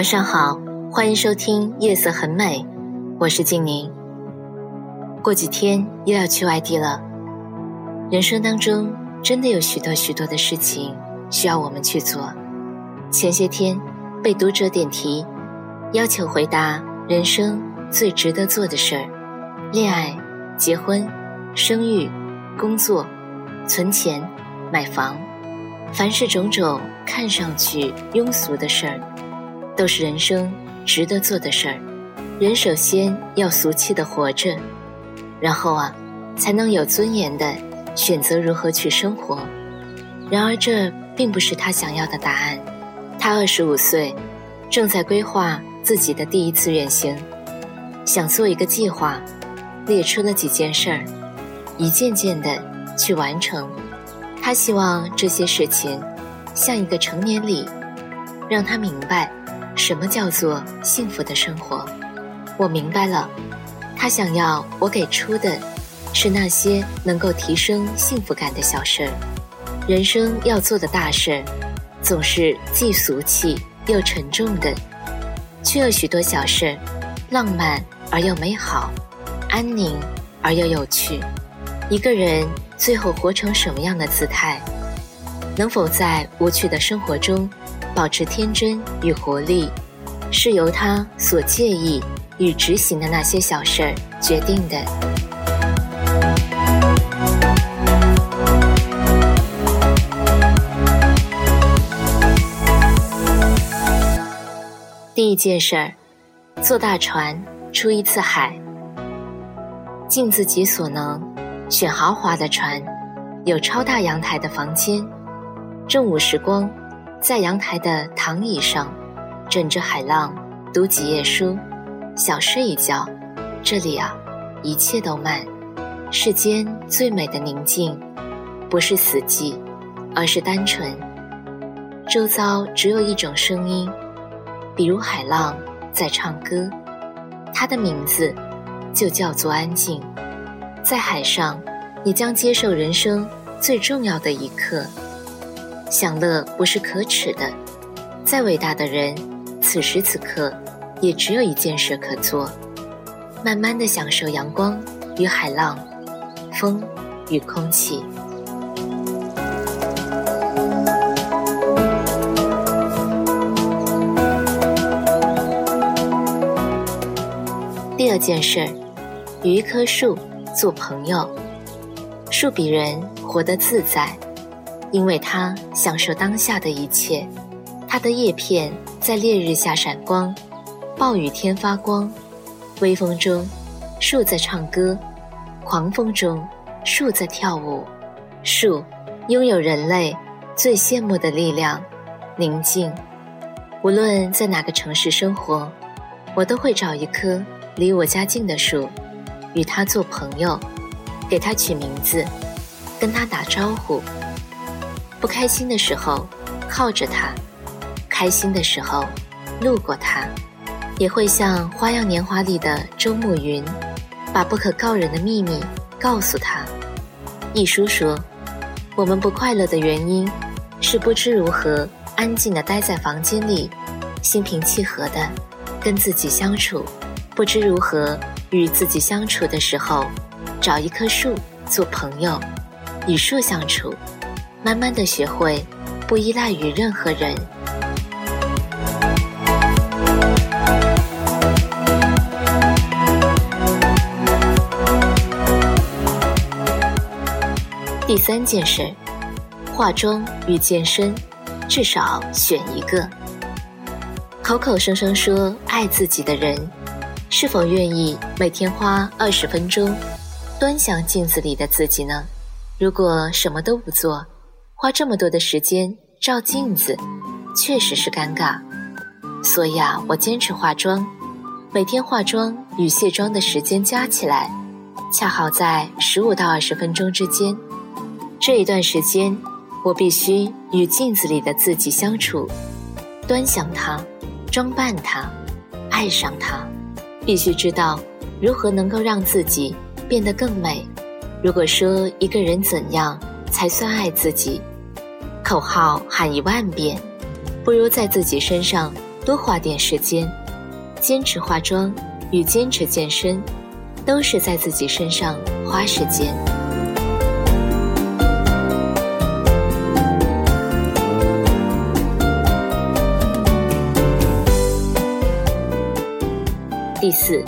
晚上好，欢迎收听《夜色很美》，我是静宁。过几天又要去外地了，人生当中真的有许多许多的事情需要我们去做。前些天被读者点题，要求回答人生最值得做的事儿：恋爱、结婚、生育、工作、存钱、买房，凡是种种看上去庸俗的事儿。都是人生值得做的事儿。人首先要俗气的活着，然后啊，才能有尊严的选择如何去生活。然而，这并不是他想要的答案。他二十五岁，正在规划自己的第一次远行，想做一个计划，列出了几件事儿，一件件的去完成。他希望这些事情像一个成年礼，让他明白。什么叫做幸福的生活？我明白了，他想要我给出的，是那些能够提升幸福感的小事儿。人生要做的大事，总是既俗气又沉重的，却有许多小事，浪漫而又美好，安宁而又有趣。一个人最后活成什么样的姿态，能否在无趣的生活中？保持天真与活力，是由他所介意与执行的那些小事儿决定的。第一件事儿，坐大船出一次海，尽自己所能，选豪华的船，有超大阳台的房间，正午时光。在阳台的躺椅上，枕着海浪，读几页书，小睡一觉。这里啊，一切都慢，世间最美的宁静，不是死寂，而是单纯。周遭只有一种声音，比如海浪在唱歌，它的名字就叫做安静。在海上，你将接受人生最重要的一刻。享乐不是可耻的，再伟大的人，此时此刻也只有一件事可做：慢慢的享受阳光与海浪，风与空气。第二件事，与一棵树做朋友。树比人活得自在。因为它享受当下的一切，它的叶片在烈日下闪光，暴雨天发光，微风中，树在唱歌，狂风中，树在跳舞。树拥有人类最羡慕的力量——宁静。无论在哪个城市生活，我都会找一棵离我家近的树，与它做朋友，给它取名字，跟它打招呼。不开心的时候，靠着它；开心的时候，路过它，也会像《花样年华》里的周慕云，把不可告人的秘密告诉他。一书说，我们不快乐的原因，是不知如何安静地待在房间里，心平气和地跟自己相处，不知如何与自己相处的时候，找一棵树做朋友，与树相处。慢慢的学会不依赖于任何人。第三件事，化妆与健身，至少选一个。口口声声说爱自己的人，是否愿意每天花二十分钟端详镜子里的自己呢？如果什么都不做，花这么多的时间照镜子，确实是尴尬。所以啊，我坚持化妆，每天化妆与卸妆的时间加起来，恰好在十五到二十分钟之间。这一段时间，我必须与镜子里的自己相处，端详它，装扮它，爱上它，必须知道如何能够让自己变得更美。如果说一个人怎样才算爱自己，口号喊一万遍，不如在自己身上多花点时间。坚持化妆与坚持健身，都是在自己身上花时间。第四，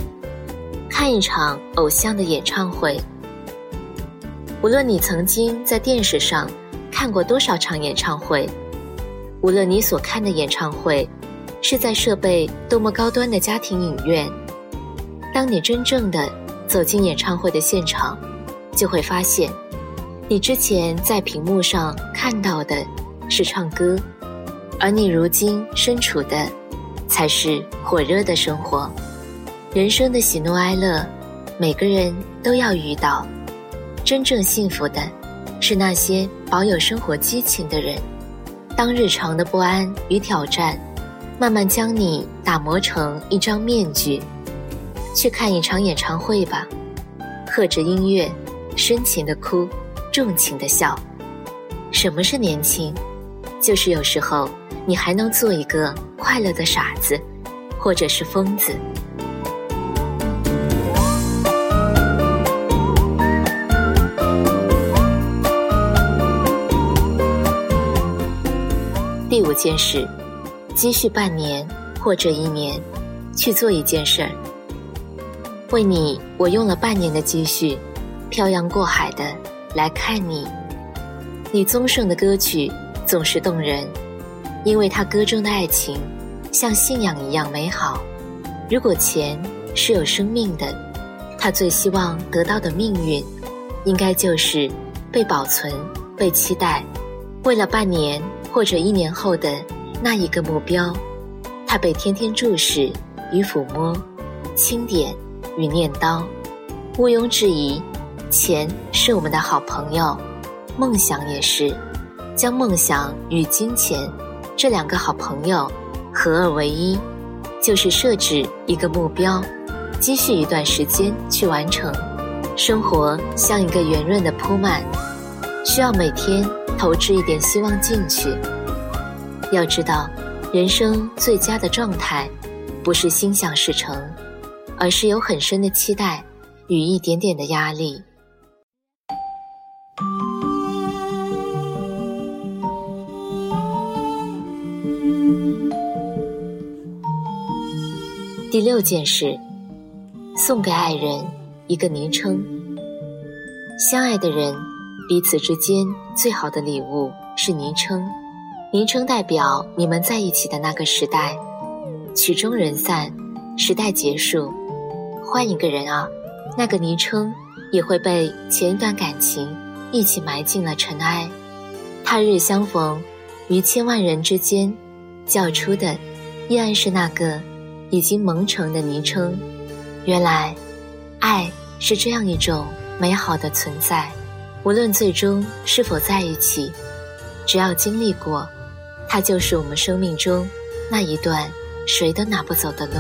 看一场偶像的演唱会。无论你曾经在电视上看过多少场演唱会，无论你所看的演唱会是在设备多么高端的家庭影院，当你真正的走进演唱会的现场，就会发现，你之前在屏幕上看到的是唱歌，而你如今身处的才是火热的生活。人生的喜怒哀乐，每个人都要遇到。真正幸福的，是那些保有生活激情的人。当日常的不安与挑战，慢慢将你打磨成一张面具，去看一场演唱会吧。和着音乐，深情的哭，重情的笑。什么是年轻？就是有时候你还能做一个快乐的傻子，或者是疯子。第五件事，积蓄半年或者一年，去做一件事儿。为你，我用了半年的积蓄，漂洋过海的来看你。你宗盛的歌曲总是动人，因为他歌中的爱情像信仰一样美好。如果钱是有生命的，他最希望得到的命运，应该就是被保存、被期待。为了半年。或者一年后的那一个目标，他被天天注视与抚摸、轻点与念叨。毋庸置疑，钱是我们的好朋友，梦想也是。将梦想与金钱这两个好朋友合二为一，就是设置一个目标，积蓄一段时间去完成。生活像一个圆润的铺满，需要每天。投掷一点希望进去。要知道，人生最佳的状态，不是心想事成，而是有很深的期待与一点点的压力。第六件事，送给爱人一个昵称。相爱的人。彼此之间最好的礼物是昵称，昵称代表你们在一起的那个时代。曲终人散，时代结束，换一个人啊，那个昵称也会被前一段感情一起埋进了尘埃。他日相逢，于千万人之间，叫出的依然是那个已经蒙尘的昵称。原来，爱是这样一种美好的存在。无论最终是否在一起，只要经历过，它就是我们生命中那一段谁都拿不走的路。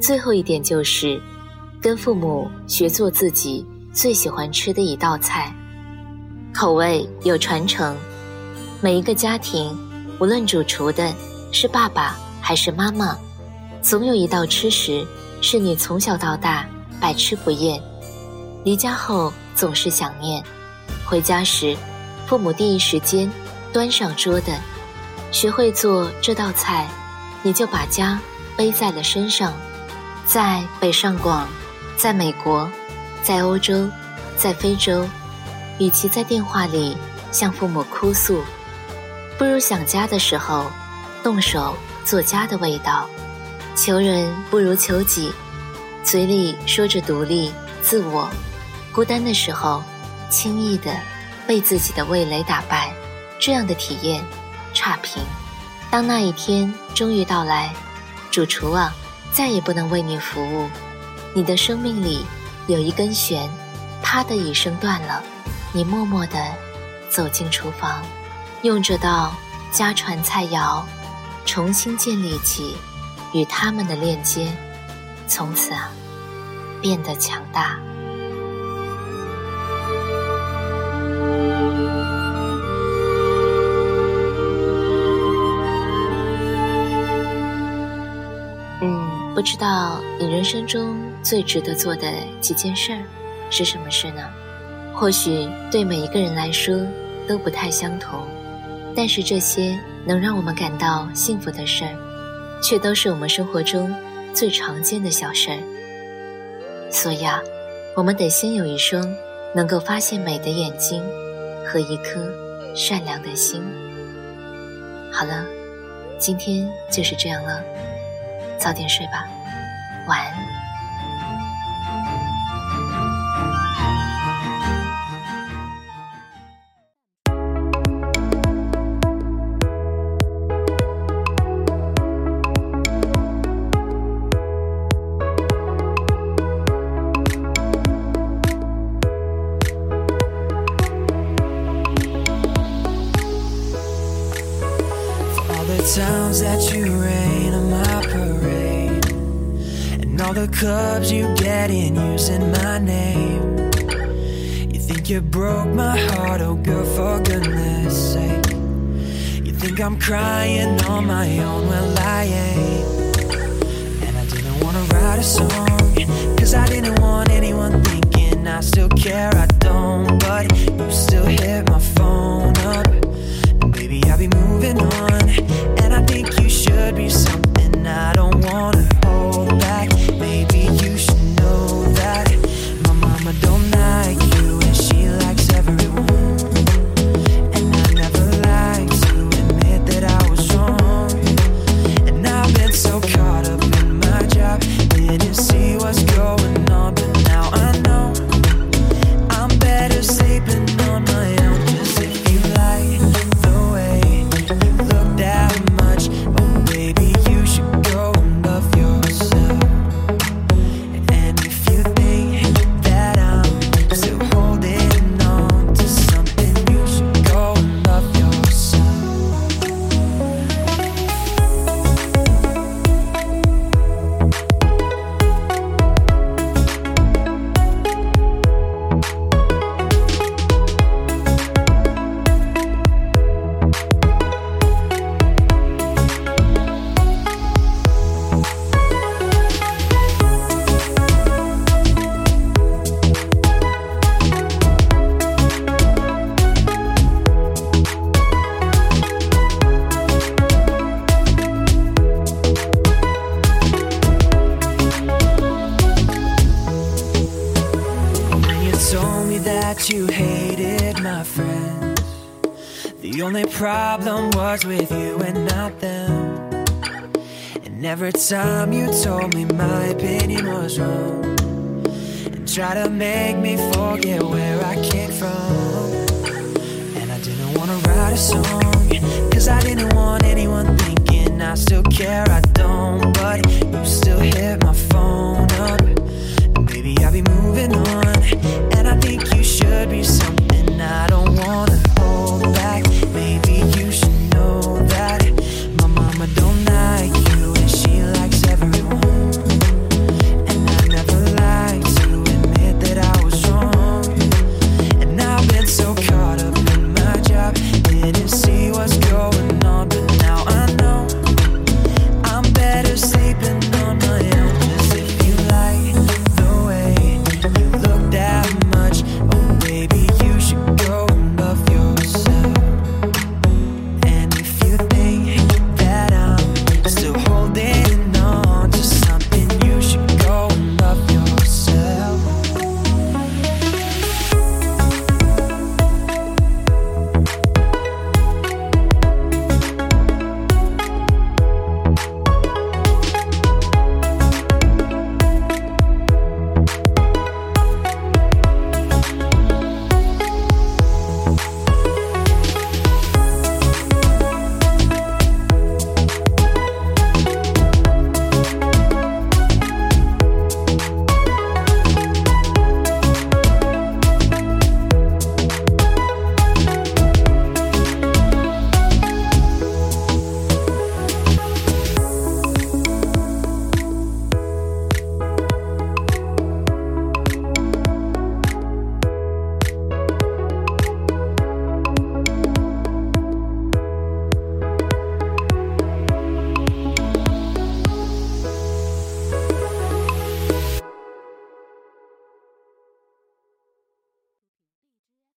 最后一点就是，跟父母学做自己最喜欢吃的一道菜，口味有传承，每一个家庭。无论主厨的是爸爸还是妈妈，总有一道吃食是你从小到大百吃不厌。离家后总是想念，回家时父母第一时间端上桌的。学会做这道菜，你就把家背在了身上。在北上广，在美国，在欧洲，在非洲，与其在电话里向父母哭诉。不如想家的时候，动手做家的味道。求人不如求己，嘴里说着独立自我，孤单的时候，轻易的被自己的味蕾打败，这样的体验差评。当那一天终于到来，主厨啊，再也不能为你服务，你的生命里有一根弦，啪的一声断了，你默默的走进厨房，用这道家传菜肴，重新建立起。与他们的链接，从此啊，变得强大。嗯，不知道你人生中最值得做的几件事儿是什么事呢？或许对每一个人来说都不太相同，但是这些能让我们感到幸福的事儿。却都是我们生活中最常见的小事儿，所以啊，我们得先有一双能够发现美的眼睛和一颗善良的心。好了，今天就是这样了，早点睡吧，晚安。Clubs you get in using my name. You think you broke my heart, oh girl, for goodness sake. You think I'm crying on my own, well I ain't. And I didn't wanna write a song Cause I didn't want anyone thinking I still care, I don't. But you still hit my phone up. And baby, I'll be moving on and I think you should be something I don't wanna hold back. Maybe you should know that my mama don't like you with you and not them. And every time you told me my opinion was wrong And try to make me forget where I came from. And I didn't wanna write a song Cause I didn't want anyone thinking I still care, I don't But you still hit my phone up. And I'll be moving on And I think you should be somewhere.